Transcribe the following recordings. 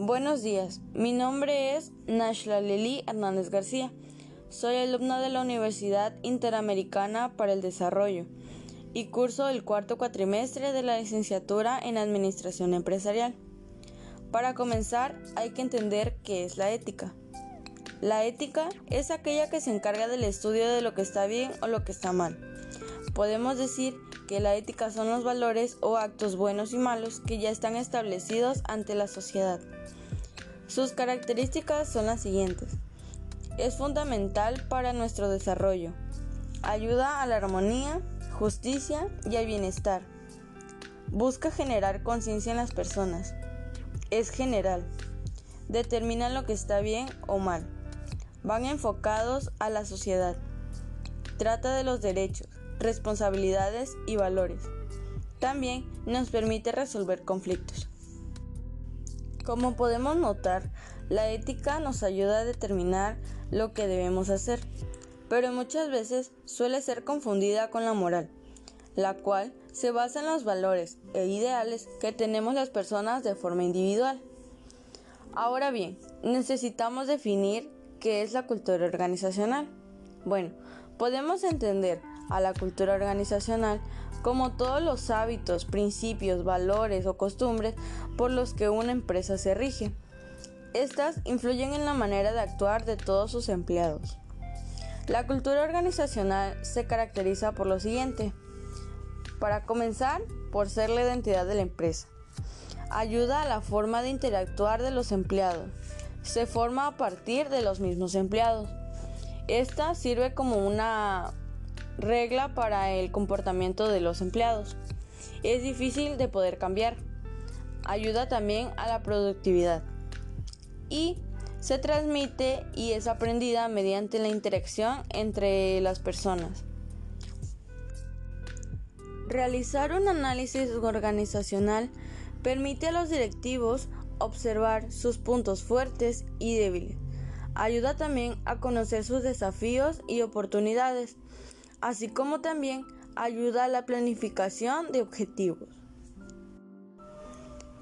Buenos días, mi nombre es Nashla Leli Hernández García. Soy alumna de la Universidad Interamericana para el Desarrollo y curso el cuarto cuatrimestre de la licenciatura en Administración Empresarial. Para comenzar, hay que entender qué es la ética. La ética es aquella que se encarga del estudio de lo que está bien o lo que está mal. Podemos decir que la ética son los valores o actos buenos y malos que ya están establecidos ante la sociedad. Sus características son las siguientes. Es fundamental para nuestro desarrollo. Ayuda a la armonía, justicia y al bienestar. Busca generar conciencia en las personas. Es general. Determina lo que está bien o mal. Van enfocados a la sociedad. Trata de los derechos, responsabilidades y valores. También nos permite resolver conflictos. Como podemos notar, la ética nos ayuda a determinar lo que debemos hacer, pero muchas veces suele ser confundida con la moral, la cual se basa en los valores e ideales que tenemos las personas de forma individual. Ahora bien, necesitamos definir qué es la cultura organizacional. Bueno, podemos entender a la cultura organizacional como todos los hábitos, principios, valores o costumbres por los que una empresa se rige. Estas influyen en la manera de actuar de todos sus empleados. La cultura organizacional se caracteriza por lo siguiente. Para comenzar, por ser la identidad de la empresa. Ayuda a la forma de interactuar de los empleados. Se forma a partir de los mismos empleados. Esta sirve como una regla para el comportamiento de los empleados. Es difícil de poder cambiar. Ayuda también a la productividad. Y se transmite y es aprendida mediante la interacción entre las personas. Realizar un análisis organizacional permite a los directivos observar sus puntos fuertes y débiles. Ayuda también a conocer sus desafíos y oportunidades así como también ayuda a la planificación de objetivos.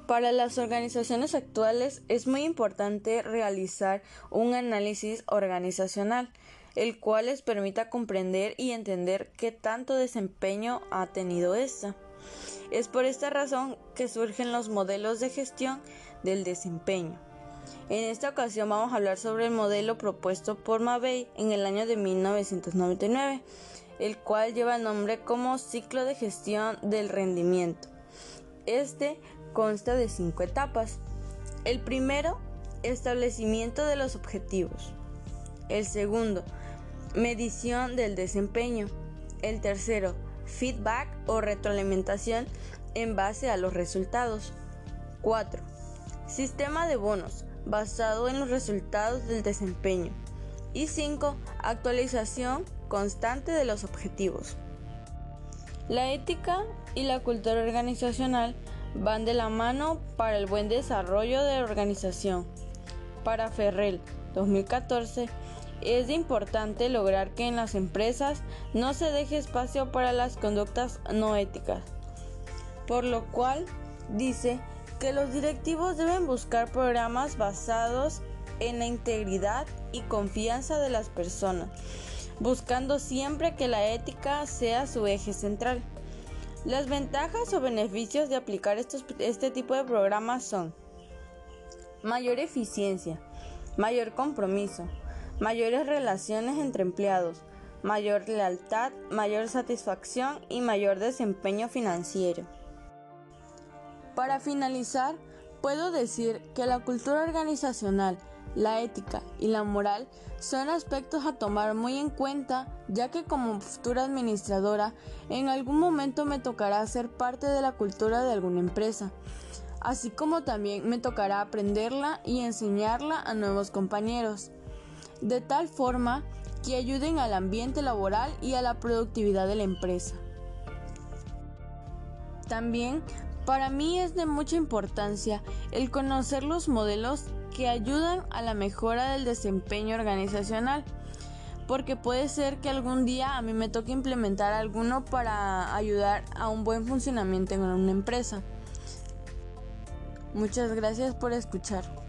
Para las organizaciones actuales es muy importante realizar un análisis organizacional, el cual les permita comprender y entender qué tanto desempeño ha tenido esta. Es por esta razón que surgen los modelos de gestión del desempeño. En esta ocasión vamos a hablar sobre el modelo propuesto por Mabey en el año de 1999 el cual lleva el nombre como ciclo de gestión del rendimiento. Este consta de cinco etapas. El primero, establecimiento de los objetivos. El segundo, medición del desempeño. El tercero, feedback o retroalimentación en base a los resultados. 4. Sistema de bonos basado en los resultados del desempeño. Y 5. Actualización constante de los objetivos. La ética y la cultura organizacional van de la mano para el buen desarrollo de la organización. Para Ferrell 2014, es importante lograr que en las empresas no se deje espacio para las conductas no éticas, por lo cual dice que los directivos deben buscar programas basados en la integridad y confianza de las personas buscando siempre que la ética sea su eje central. Las ventajas o beneficios de aplicar este tipo de programas son mayor eficiencia, mayor compromiso, mayores relaciones entre empleados, mayor lealtad, mayor satisfacción y mayor desempeño financiero. Para finalizar, puedo decir que la cultura organizacional la ética y la moral son aspectos a tomar muy en cuenta ya que como futura administradora en algún momento me tocará ser parte de la cultura de alguna empresa, así como también me tocará aprenderla y enseñarla a nuevos compañeros, de tal forma que ayuden al ambiente laboral y a la productividad de la empresa. También para mí es de mucha importancia el conocer los modelos que ayudan a la mejora del desempeño organizacional. Porque puede ser que algún día a mí me toque implementar alguno para ayudar a un buen funcionamiento en una empresa. Muchas gracias por escuchar.